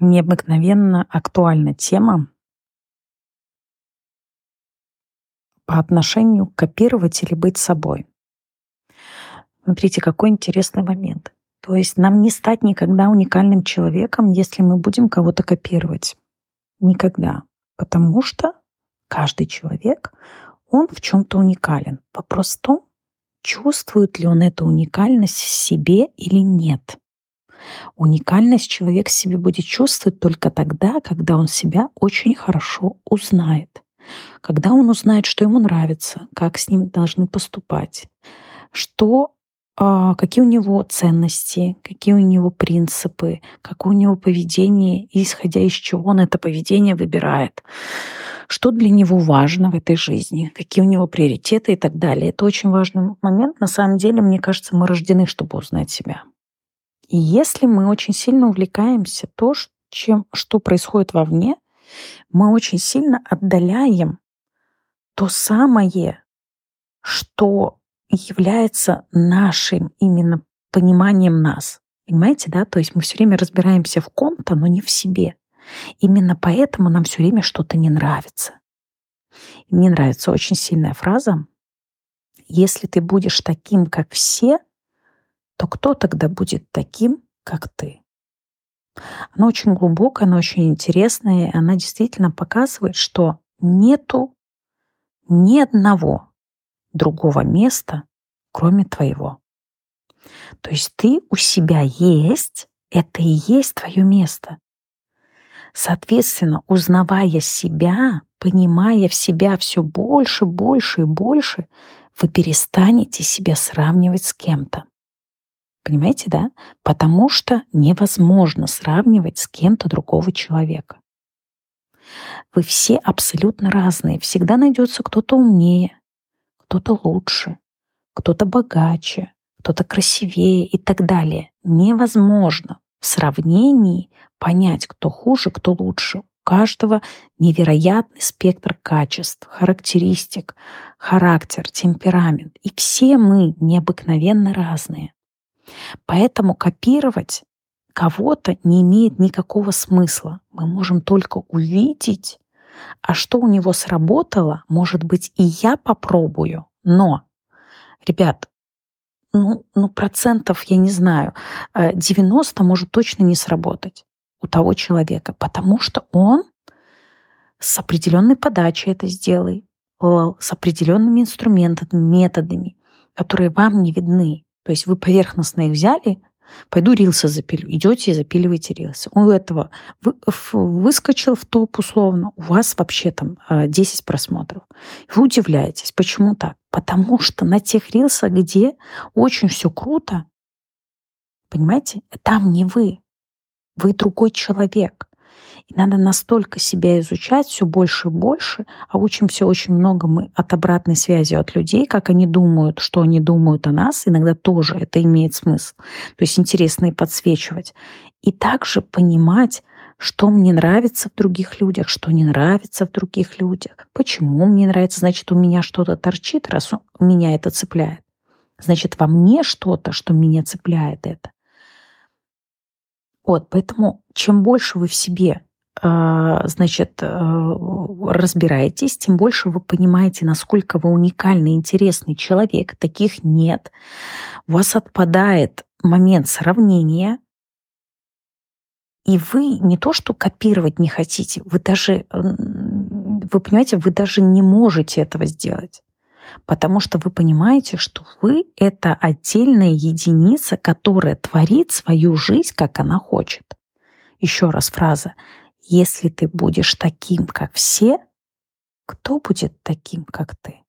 необыкновенно актуальна тема по отношению копировать или быть собой. Смотрите, какой интересный момент. То есть нам не стать никогда уникальным человеком, если мы будем кого-то копировать. Никогда. Потому что каждый человек, он в чем-то уникален. Вопрос в том, чувствует ли он эту уникальность в себе или нет. Уникальность человек себе будет чувствовать только тогда, когда он себя очень хорошо узнает. Когда он узнает, что ему нравится, как с ним должны поступать, что а, какие у него ценности, какие у него принципы, какое у него поведение, и исходя из чего он это поведение выбирает, что для него важно в этой жизни, какие у него приоритеты и так далее. Это очень важный момент. На самом деле, мне кажется, мы рождены, чтобы узнать себя. И если мы очень сильно увлекаемся то, чем, что происходит вовне, мы очень сильно отдаляем то самое, что является нашим именно пониманием нас. Понимаете, да? То есть мы все время разбираемся в ком-то, но не в себе. Именно поэтому нам все время что-то не нравится. мне нравится очень сильная фраза. Если ты будешь таким, как все, то кто тогда будет таким, как ты? Она очень глубокая, она очень интересная, и она действительно показывает, что нету ни одного другого места, кроме твоего. То есть ты у себя есть, это и есть твое место. Соответственно, узнавая себя, понимая в себя все больше, больше и больше, вы перестанете себя сравнивать с кем-то. Понимаете, да? Потому что невозможно сравнивать с кем-то другого человека. Вы все абсолютно разные. Всегда найдется кто-то умнее, кто-то лучше, кто-то богаче, кто-то красивее и так далее. Невозможно в сравнении понять, кто хуже, кто лучше. У каждого невероятный спектр качеств, характеристик, характер, темперамент. И все мы необыкновенно разные. Поэтому копировать кого-то не имеет никакого смысла. Мы можем только увидеть, а что у него сработало, может быть, и я попробую. Но, ребят, ну, ну процентов, я не знаю, 90 э, может точно не сработать у того человека, потому что он с определенной подачей это сделает, с определенными инструментами, методами, которые вам не видны. То есть вы поверхностно их взяли, пойду рилсы запилю. Идете и запиливаете рилсы. У этого вы, выскочил в топ условно, у вас вообще там 10 э, просмотров. Вы удивляетесь, почему так? Потому что на тех рилсах, где очень все круто, понимаете, там не вы. Вы другой человек. И надо настолько себя изучать все больше и больше, а учимся очень много мы от обратной связи от людей, как они думают, что они думают о нас, иногда тоже это имеет смысл. То есть интересно и подсвечивать. И также понимать, что мне нравится в других людях, что не нравится в других людях, почему мне нравится, значит, у меня что-то торчит, раз у меня это цепляет. Значит, во мне что-то, что меня цепляет это. Вот, поэтому чем больше вы в себе а, значит, э, разбираетесь, тем больше вы понимаете, насколько вы уникальный, интересный человек. Таких нет. У вас отпадает момент сравнения, и вы не то, что копировать не хотите, вы даже, вы понимаете, вы даже не можете этого сделать. Потому что вы понимаете, что вы — это отдельная единица, которая творит свою жизнь, как она хочет. Еще раз фраза. Если ты будешь таким, как все, кто будет таким, как ты?